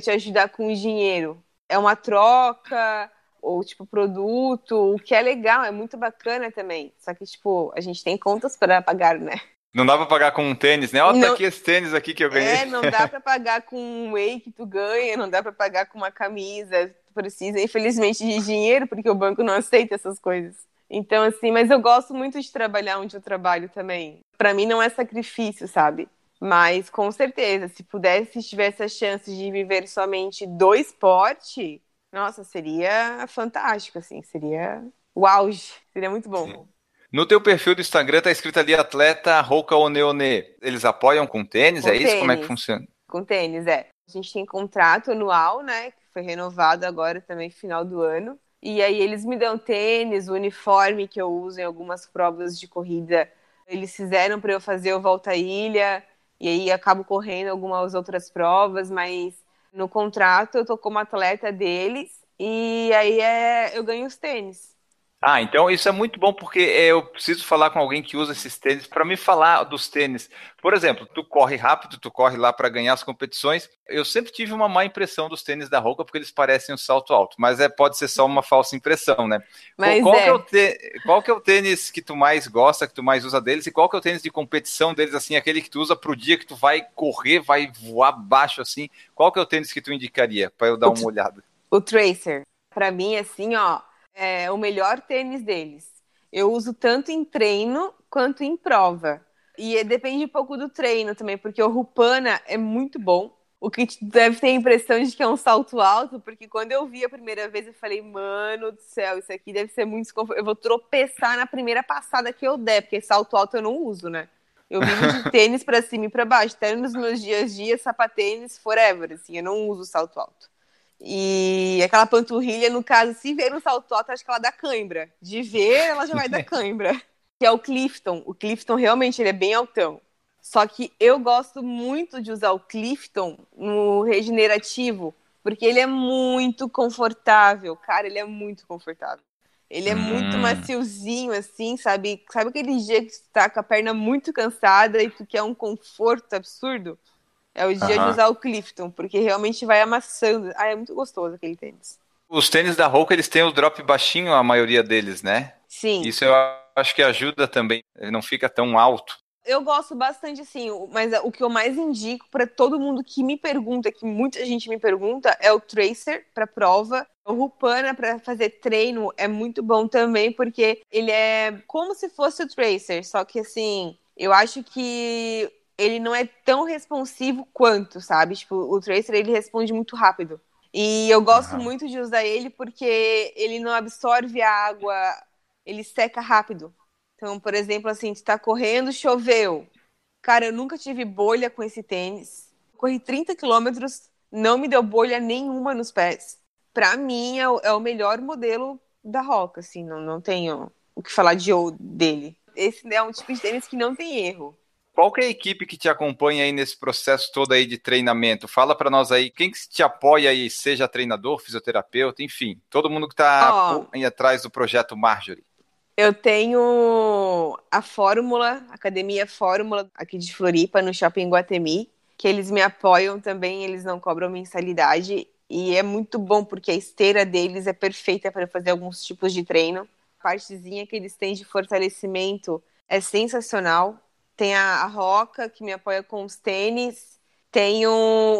te ajudar com dinheiro. É uma troca, ou tipo produto, o que é legal, é muito bacana também. Só que, tipo, a gente tem contas para pagar, né? Não dá pra pagar com um tênis, né? Olha, tá não... tá aqui esse tênis aqui que eu ganhei. É, não dá pra pagar com um whey que tu ganha, não dá pra pagar com uma camisa. Tu precisa, infelizmente, de dinheiro, porque o banco não aceita essas coisas. Então, assim, mas eu gosto muito de trabalhar onde eu trabalho também. Para mim não é sacrifício, sabe? Mas com certeza, se pudesse, se tivesse a chance de viver somente do esporte, nossa, seria fantástico, assim, seria o auge, seria muito bom. Sim. No teu perfil do Instagram tá escrito ali atleta Roca Oneone. Eles apoiam com tênis, com é tênis. isso? Como é que funciona? Com tênis, é. A gente tem contrato anual, né, que foi renovado agora também final do ano. E aí eles me dão tênis, o uniforme que eu uso em algumas provas de corrida. Eles fizeram para eu fazer o Volta à Ilha, e aí acabo correndo algumas outras provas, mas no contrato eu tô como atleta deles e aí é, eu ganho os tênis. Ah, então isso é muito bom porque eu preciso falar com alguém que usa esses tênis para me falar dos tênis. Por exemplo, tu corre rápido, tu corre lá para ganhar as competições. Eu sempre tive uma má impressão dos tênis da Roca porque eles parecem um salto alto, mas é pode ser só uma falsa impressão, né? Mas qual, é. Que é o te... qual que é o tênis que tu mais gosta, que tu mais usa deles e qual que é o tênis de competição deles assim, aquele que tu usa pro dia que tu vai correr, vai voar baixo assim? Qual que é o tênis que tu indicaria para eu dar uma olhada? O Tracer. Para mim assim, ó, é o melhor tênis deles. Eu uso tanto em treino quanto em prova. E depende um pouco do treino também, porque o Rupana é muito bom. O que deve ter a impressão de que é um salto alto, porque quando eu vi a primeira vez, eu falei, mano do céu, isso aqui deve ser muito desconfortável. Eu vou tropeçar na primeira passada que eu der, porque salto alto eu não uso, né? Eu vivo de tênis para cima e para baixo, até nos meus dias a dia, sapatênis forever, assim, eu não uso salto alto. E aquela panturrilha, no caso, se ver no salto alto, acho que ela dá cãibra. De ver, ela já vai dar cãibra. Que é o Clifton. O Clifton realmente ele é bem altão. Só que eu gosto muito de usar o Clifton no regenerativo, porque ele é muito confortável. Cara, ele é muito confortável. Ele é hum. muito maciozinho, assim, sabe? Sabe aquele dia que tu tá com a perna muito cansada e tu quer um conforto absurdo? É o dia de usar o Clifton, porque realmente vai amassando. Ah, é muito gostoso aquele tênis. Os tênis da Roca, eles têm o drop baixinho, a maioria deles, né? Sim. Isso eu acho que ajuda também. Ele não fica tão alto eu gosto bastante, assim, mas o que eu mais indico para todo mundo que me pergunta, que muita gente me pergunta, é o Tracer para prova. O Rupana para fazer treino é muito bom também, porque ele é como se fosse o Tracer, só que assim, eu acho que ele não é tão responsivo quanto, sabe? Tipo, o Tracer ele responde muito rápido. E eu gosto uhum. muito de usar ele porque ele não absorve a água, ele seca rápido. Então, por exemplo, assim, tu tá correndo, choveu. Cara, eu nunca tive bolha com esse tênis. Corri 30 quilômetros, não me deu bolha nenhuma nos pés. Pra mim, é o, é o melhor modelo da Roca, assim, não, não tenho o que falar de dele. Esse é um tipo de tênis que não tem erro. Qual que é a equipe que te acompanha aí nesse processo todo aí de treinamento? Fala para nós aí, quem que te apoia aí, seja treinador, fisioterapeuta, enfim, todo mundo que tá oh. aí atrás do projeto Marjorie. Eu tenho a Fórmula, Academia Fórmula, aqui de Floripa, no Shopping Guatemi, que eles me apoiam também, eles não cobram mensalidade. E é muito bom porque a esteira deles é perfeita para fazer alguns tipos de treino. A partezinha que eles têm de fortalecimento é sensacional. Tem a, a Roca, que me apoia com os tênis. Tem o,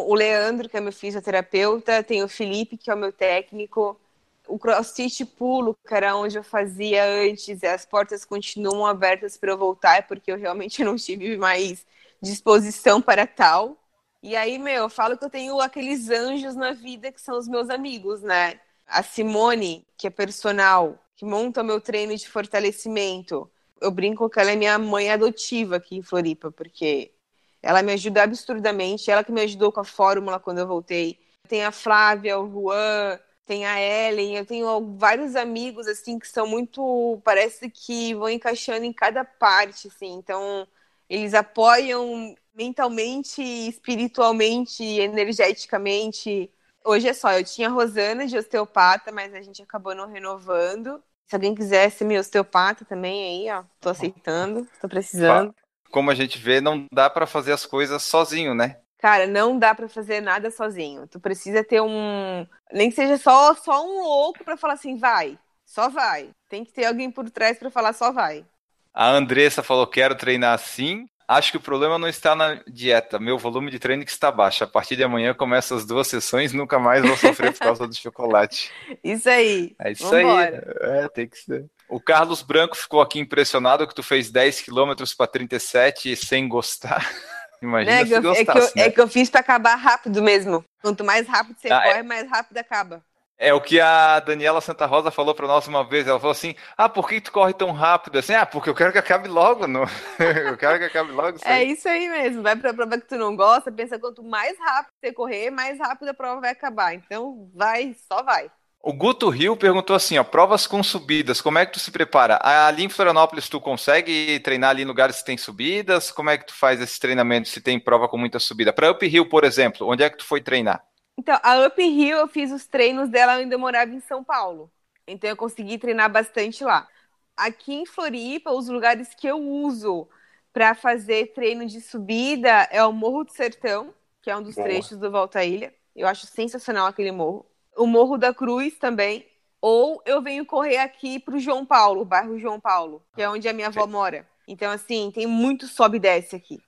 o Leandro, que é meu fisioterapeuta. Tem o Felipe, que é o meu técnico o CrossFit Pulo, que era onde eu fazia antes, as portas continuam abertas para eu voltar, porque eu realmente não tive mais disposição para tal. E aí, meu, eu falo que eu tenho aqueles anjos na vida que são os meus amigos, né? A Simone, que é personal, que monta meu treino de fortalecimento. Eu brinco que ela é minha mãe adotiva aqui em Floripa, porque ela me ajuda absurdamente. Ela que me ajudou com a fórmula quando eu voltei. Tem a Flávia, o Juan, tem a Ellen, eu tenho vários amigos assim que são muito, parece que vão encaixando em cada parte, assim. Então, eles apoiam mentalmente, espiritualmente, energeticamente. Hoje é só, eu tinha a Rosana de osteopata, mas a gente acabou não renovando. Se alguém quiser ser meu osteopata também aí, ó, tô aceitando, tô precisando. Como a gente vê, não dá para fazer as coisas sozinho, né? Cara, não dá para fazer nada sozinho. Tu precisa ter um, nem que seja só só um louco para falar assim, vai, só vai. Tem que ter alguém por trás para falar só vai. A Andressa falou quero treinar assim. Acho que o problema não está na dieta, meu volume de treino que está baixo. A partir de amanhã começa as duas sessões, nunca mais vou sofrer por causa do chocolate. Isso aí. É isso Vambora. aí. É, tem que ser. O Carlos Branco ficou aqui impressionado que tu fez 10 quilômetros para 37 sem gostar. Imagina né? se gostasse, é, que eu, né? é que eu fiz para acabar rápido mesmo. Quanto mais rápido você ah, é. corre, é... mais rápido acaba. É o que a Daniela Santa Rosa falou para nós uma vez. Ela falou assim: Ah, por que tu corre tão rápido assim? Ah, porque eu quero que acabe logo. No... eu quero que acabe logo. Isso é isso aí mesmo. Vai para a prova que tu não gosta, pensa quanto mais rápido você correr, mais rápido a prova vai acabar. Então, vai, só vai. O Guto Rio perguntou assim, ó, provas com subidas, como é que tu se prepara? Ali em Florianópolis tu consegue treinar ali em lugares que tem subidas? Como é que tu faz esse treinamento se tem prova com muita subida? Para Up Hill, por exemplo, onde é que tu foi treinar? Então, a Up Hill eu fiz os treinos dela, eu ainda morava em São Paulo. Então eu consegui treinar bastante lá. Aqui em Floripa, os lugares que eu uso para fazer treino de subida é o Morro do Sertão, que é um dos Boa. trechos do Volta à Ilha. Eu acho sensacional aquele morro o Morro da Cruz também. Ou eu venho correr aqui para o João Paulo, o bairro João Paulo, que é onde a minha avó mora. Então, assim, tem muito sobe e desce aqui.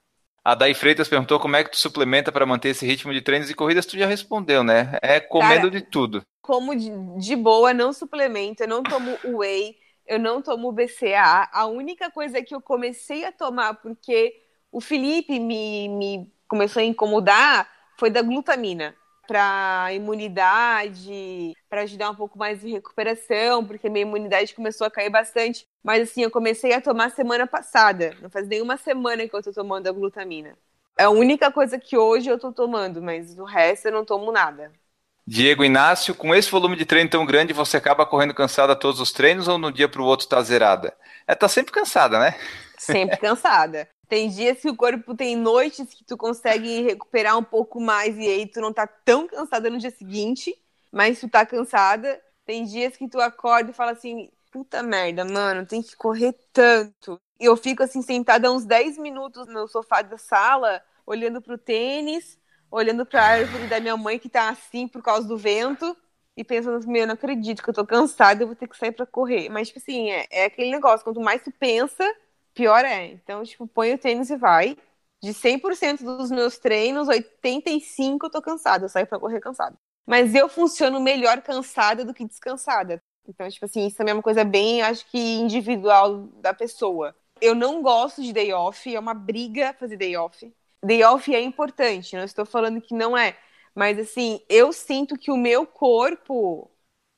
A Dai Freitas perguntou como é que tu suplementa para manter esse ritmo de treinos e corridas. Tu já respondeu, né? É comendo Cara, de tudo. Como de, de boa, não suplemento, eu não tomo whey, eu não tomo BCA. A única coisa que eu comecei a tomar, porque o Felipe me, me começou a incomodar, foi da glutamina para imunidade, para ajudar um pouco mais em recuperação, porque minha imunidade começou a cair bastante. Mas assim, eu comecei a tomar semana passada. Não faz nenhuma semana que eu tô tomando a glutamina. É a única coisa que hoje eu tô tomando, mas o resto eu não tomo nada. Diego Inácio, com esse volume de treino tão grande, você acaba correndo cansada todos os treinos ou no dia para o outro tá zerada? É, tá sempre cansada, né? Sempre cansada. Tem dias que o corpo tem noites que tu consegue recuperar um pouco mais e aí tu não tá tão cansada no dia seguinte, mas tu tá cansada. Tem dias que tu acorda e fala assim: puta merda, mano, tem que correr tanto. E eu fico assim sentada uns 10 minutos no sofá da sala, olhando pro tênis, olhando pra árvore da minha mãe que tá assim por causa do vento e pensando assim, meu, eu não acredito que eu tô cansada, eu vou ter que sair pra correr. Mas, tipo assim, é, é aquele negócio, quanto mais tu pensa, pior é. Então, tipo, põe o tênis e vai. De 100% dos meus treinos, 85% eu tô cansada, eu saio pra correr cansada. Mas eu funciono melhor cansada do que descansada. Então, tipo assim, isso também é uma coisa bem, acho que individual da pessoa. Eu não gosto de day off, é uma briga fazer day off. Day off é importante, não estou falando que não é. Mas assim, eu sinto que o meu corpo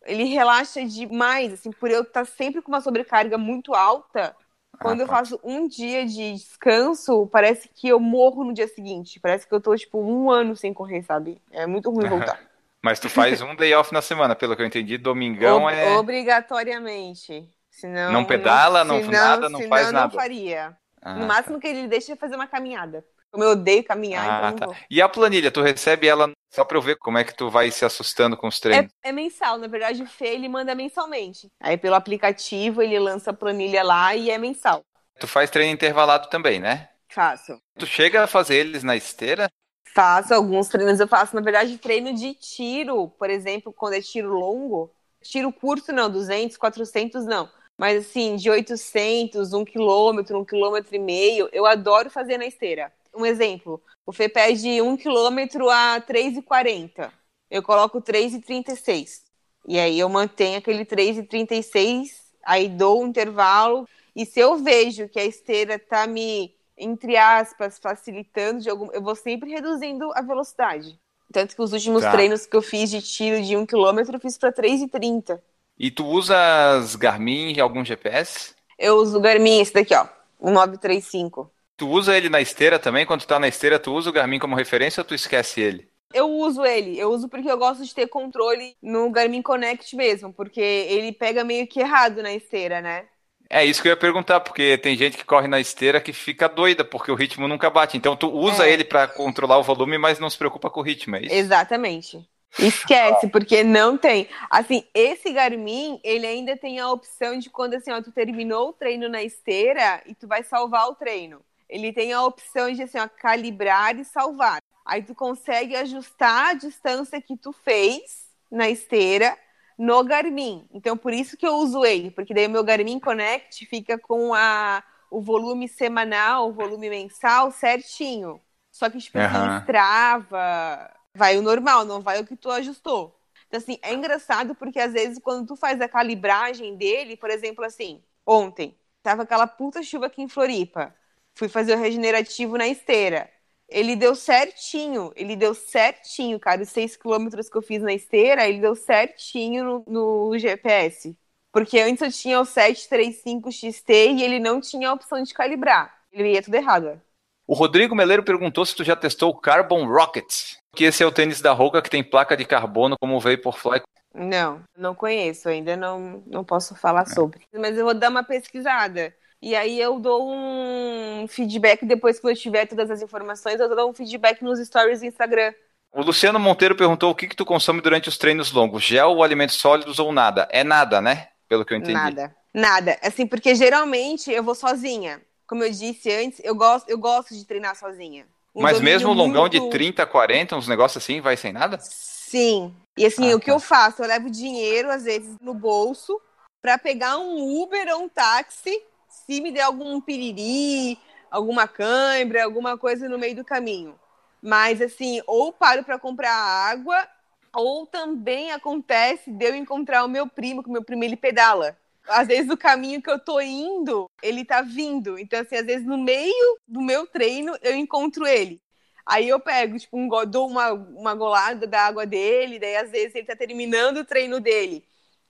ele relaxa demais, assim, por eu estar sempre com uma sobrecarga muito alta. Quando ah, eu faço um dia de descanso, parece que eu morro no dia seguinte. Parece que eu tô, tipo, um ano sem correr, sabe? É muito ruim voltar. Mas tu faz um day off na semana, pelo que eu entendi. Domingão Ob é. Obrigatoriamente. Senão, não pedala, não, senão, nada, não faz nada. não faria. Ah, no máximo tá. que ele deixa fazer uma caminhada. Como eu odeio caminhar, ah, então tá. E a planilha, tu recebe ela só pra eu ver como é que tu vai se assustando com os treinos? É, é, mensal, na verdade o Fê ele manda mensalmente. Aí pelo aplicativo ele lança a planilha lá e é mensal. Tu faz treino intervalado também, né? Faço. Tu chega a fazer eles na esteira? Faço alguns treinos, eu faço, na verdade, treino de tiro, por exemplo, quando é tiro longo. Tiro curto não, 200, 400 não. Mas assim, de 800, 1 quilômetro, 1 quilômetro e meio, eu adoro fazer na esteira. Um exemplo, o Fê pede 1 quilômetro a 3,40. Eu coloco 3,36. E aí eu mantenho aquele 3,36, aí dou um intervalo. E se eu vejo que a esteira tá me entre aspas, facilitando de algum. Eu vou sempre reduzindo a velocidade. Tanto que os últimos tá. treinos que eu fiz de tiro de 1 km eu fiz para 3,30. E tu usa as Garmin e algum GPS? Eu uso o Garmin, esse daqui, ó. O 935. Tu usa ele na esteira também? Quando tu tá na esteira, tu usa o Garmin como referência ou tu esquece ele? Eu uso ele, eu uso porque eu gosto de ter controle no Garmin Connect mesmo, porque ele pega meio que errado na esteira, né? É isso que eu ia perguntar, porque tem gente que corre na esteira que fica doida, porque o ritmo nunca bate. Então tu usa é. ele para controlar o volume, mas não se preocupa com o ritmo, é isso? Exatamente. Esquece, porque não tem. Assim, esse Garmin, ele ainda tem a opção de quando assim, ó, tu terminou o treino na esteira e tu vai salvar o treino. Ele tem a opção de assim, ó, calibrar e salvar. Aí tu consegue ajustar a distância que tu fez na esteira no Garmin. Então, por isso que eu uso ele, porque daí o meu Garmin Connect fica com a, o volume semanal, o volume mensal certinho. Só que, tipo, uhum. trava, vai o normal, não vai o que tu ajustou. Então, assim, é engraçado porque às vezes quando tu faz a calibragem dele, por exemplo, assim, ontem, tava aquela puta chuva aqui em Floripa. Fui fazer o regenerativo na esteira ele deu certinho, ele deu certinho, cara. Os seis quilômetros que eu fiz na esteira, ele deu certinho no, no GPS. Porque antes eu tinha o 735 XT e ele não tinha a opção de calibrar. Ele ia tudo errado. O Rodrigo Meleiro perguntou se tu já testou o Carbon Rocket, que esse é o tênis da Roca que tem placa de carbono como o Vaporfly. Não, não conheço, ainda não, não posso falar é. sobre. Mas eu vou dar uma pesquisada. E aí eu dou um feedback depois que eu tiver todas as informações, eu dou um feedback nos stories do Instagram. O Luciano Monteiro perguntou o que, que tu consome durante os treinos longos, gel ou alimentos sólidos ou nada? É nada, né? Pelo que eu entendi. Nada. Nada. Assim, porque geralmente eu vou sozinha. Como eu disse antes, eu gosto, eu gosto de treinar sozinha. Um Mas mesmo o longão muito... de 30, 40, uns negócios assim, vai sem nada? Sim. E assim, ah, o que tá. eu faço? Eu levo dinheiro, às vezes, no bolso, para pegar um Uber ou um táxi se me der algum piriri, alguma cãibra, alguma coisa no meio do caminho. Mas assim, ou paro para comprar água, ou também acontece de eu encontrar o meu primo, que o meu primo ele pedala. Às vezes o caminho que eu tô indo, ele tá vindo. Então, assim, às vezes no meio do meu treino eu encontro ele. Aí eu pego, tipo, um, dou uma, uma golada da água dele, daí às vezes ele tá terminando o treino dele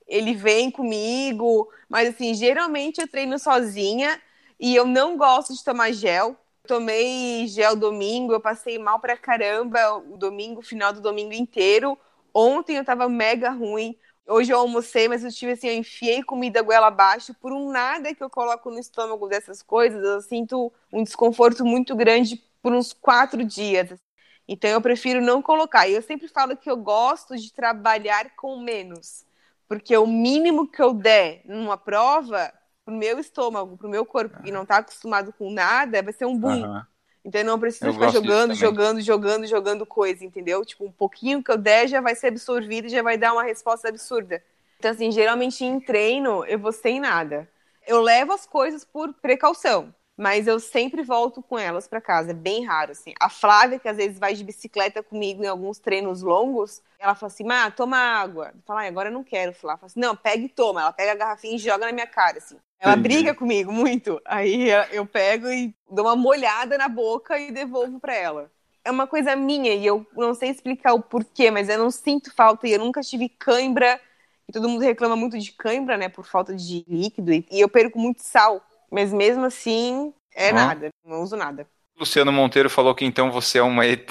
ele vem comigo, mas assim, geralmente eu treino sozinha e eu não gosto de tomar gel. Tomei gel domingo, eu passei mal pra caramba o domingo, final do domingo inteiro. Ontem eu tava mega ruim. Hoje eu almocei, mas eu tive assim, eu enfiei comida goela abaixo por um nada que eu coloco no estômago dessas coisas, eu sinto um desconforto muito grande por uns quatro dias. Então eu prefiro não colocar. E eu sempre falo que eu gosto de trabalhar com menos, porque o mínimo que eu der numa prova, pro meu estômago, pro meu corpo, que não tá acostumado com nada, vai ser um boom. Uhum. Então eu não preciso eu ficar jogando, jogando, jogando, jogando coisa, entendeu? Tipo, um pouquinho que eu der já vai ser absorvido e já vai dar uma resposta absurda. Então, assim, geralmente em treino eu vou sem nada. Eu levo as coisas por precaução mas eu sempre volto com elas para casa, é bem raro, assim. A Flávia, que às vezes vai de bicicleta comigo em alguns treinos longos, ela fala assim, Má, toma água. Eu falo, ah, agora eu não quero. Fala, fala assim, não, pega e toma. Ela pega a garrafinha e joga na minha cara, assim. Ela Entendi. briga comigo muito. Aí eu pego e dou uma molhada na boca e devolvo para ela. É uma coisa minha e eu não sei explicar o porquê, mas eu não sinto falta e eu nunca tive cãibra. E todo mundo reclama muito de cãibra, né, por falta de líquido. E eu perco muito sal. Mas mesmo assim, é uhum. nada, não uso nada. Luciano Monteiro falou que então você é uma ET.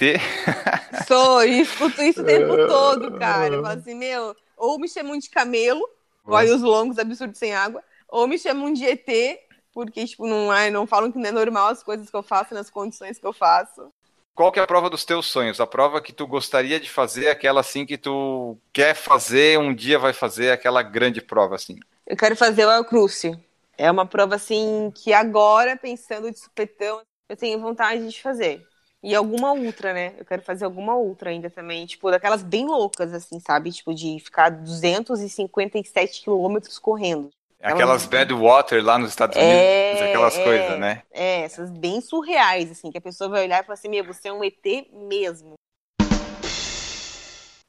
Sou, e escuto isso o tempo todo, cara. Eu falo assim, meu, ou me chamam de camelo, corre os longos absurdos sem água, ou me chamam de ET, porque, tipo, não, não falam que não é normal as coisas que eu faço nas condições que eu faço. Qual que é a prova dos teus sonhos? A prova que tu gostaria de fazer, aquela assim que tu quer fazer, um dia vai fazer, aquela grande prova assim? Eu quero fazer o Cruce. É uma prova, assim, que agora, pensando de supetão, eu tenho vontade de fazer. E alguma ultra, né? Eu quero fazer alguma ultra ainda também, tipo, daquelas bem loucas, assim, sabe? Tipo, de ficar 257 quilômetros correndo. Aquelas bad water lá nos Estados Unidos, é, aquelas é, coisas, né? É, essas bem surreais, assim, que a pessoa vai olhar e falar assim, meu, você é um ET mesmo.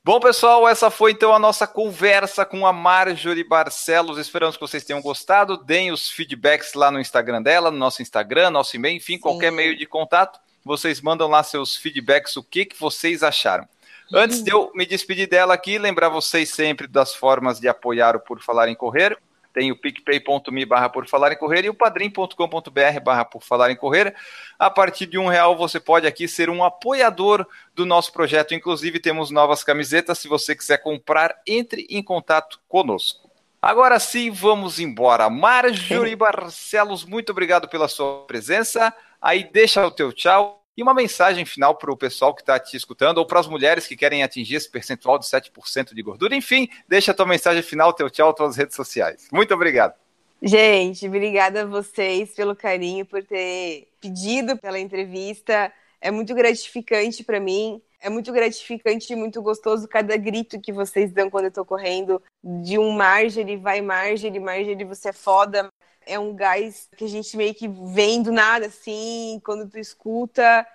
Bom, pessoal, essa foi então a nossa conversa com a Marjorie Barcelos. Esperamos que vocês tenham gostado. Deem os feedbacks lá no Instagram dela, no nosso Instagram, nosso e-mail, enfim, Sim. qualquer meio de contato. Vocês mandam lá seus feedbacks, o que, que vocês acharam. Antes de eu me despedir dela aqui, lembrar vocês sempre das formas de apoiar o Por Falar em Correr tem o picpay.me barra por falar em correr e o padrim.com.br barra por falar em correr. A partir de um real você pode aqui ser um apoiador do nosso projeto. Inclusive temos novas camisetas. Se você quiser comprar, entre em contato conosco. Agora sim, vamos embora. Marjorie Barcelos, muito obrigado pela sua presença. Aí deixa o teu tchau e uma mensagem final para o pessoal que está te escutando, ou para as mulheres que querem atingir esse percentual de 7% de gordura. Enfim, deixa a tua mensagem final, teu tchau, tuas redes sociais. Muito obrigado. Gente, obrigada a vocês pelo carinho, por ter pedido pela entrevista. É muito gratificante para mim. É muito gratificante e muito gostoso cada grito que vocês dão quando eu tô correndo. De um Marjorie, vai Marjorie, Marjorie, você é foda é um gás que a gente meio que vem do nada, assim, quando tu escuta.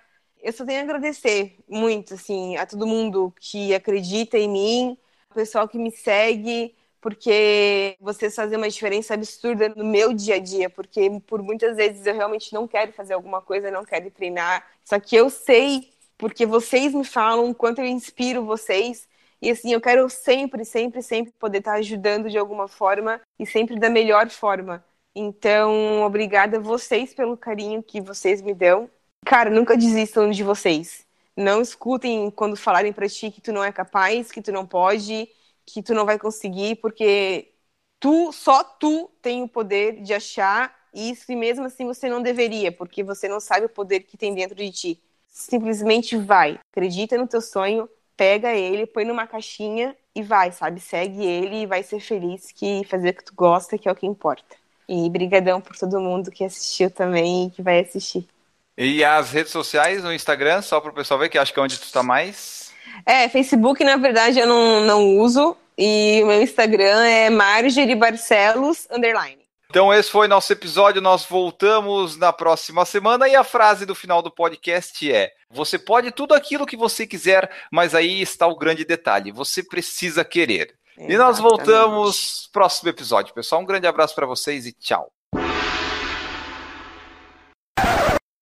Eu só tenho a agradecer muito, assim, a todo mundo que acredita em mim, o pessoal que me segue, porque vocês fazem uma diferença absurda no meu dia a dia, porque por muitas vezes eu realmente não quero fazer alguma coisa, não quero treinar, só que eu sei, porque vocês me falam, quanto eu inspiro vocês, e assim, eu quero sempre, sempre, sempre poder estar ajudando de alguma forma e sempre da melhor forma. Então, obrigada a vocês pelo carinho que vocês me dão. Cara, nunca desistam de vocês. Não escutem quando falarem para ti que tu não é capaz, que tu não pode, que tu não vai conseguir, porque tu, só tu tem o poder de achar isso e mesmo assim você não deveria, porque você não sabe o poder que tem dentro de ti. Simplesmente vai, acredita no teu sonho, pega ele, põe numa caixinha e vai, sabe? Segue ele e vai ser feliz que fazer o que tu gosta, que é o que importa. E brigadão por todo mundo que assistiu também e que vai assistir. E as redes sociais, no Instagram, só para o pessoal ver, que acho que é onde tu está mais? É, Facebook, na verdade, eu não, não uso. E o meu Instagram é Marjorie Barcelos, underline. Então esse foi nosso episódio, nós voltamos na próxima semana e a frase do final do podcast é: você pode tudo aquilo que você quiser, mas aí está o grande detalhe, você precisa querer. Exatamente. E nós voltamos no próximo episódio, pessoal. Um grande abraço para vocês e tchau.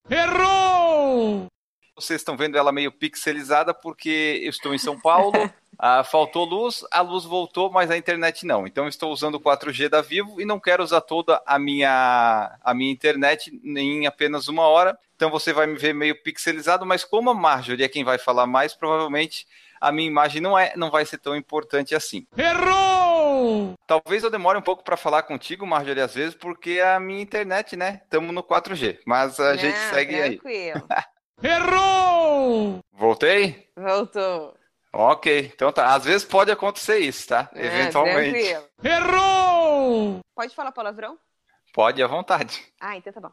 Errou! Vocês estão vendo ela meio pixelizada porque eu estou em São Paulo. Ah, faltou luz, a luz voltou, mas a internet não. Então estou usando o 4G da Vivo e não quero usar toda a minha, a minha internet em apenas uma hora. Então você vai me ver meio pixelizado, mas como a Marjorie é quem vai falar mais, provavelmente a minha imagem não, é, não vai ser tão importante assim. Errou! Talvez eu demore um pouco para falar contigo, Marjorie, às vezes, porque a minha internet, né? Estamos no 4G, mas a Não, gente segue aí. tranquilo. Errou! Voltei? Voltou. Ok, então tá. Às vezes pode acontecer isso, tá? É, Eventualmente. tranquilo. Errou! Pode falar palavrão? Pode à vontade. Ah, então tá bom.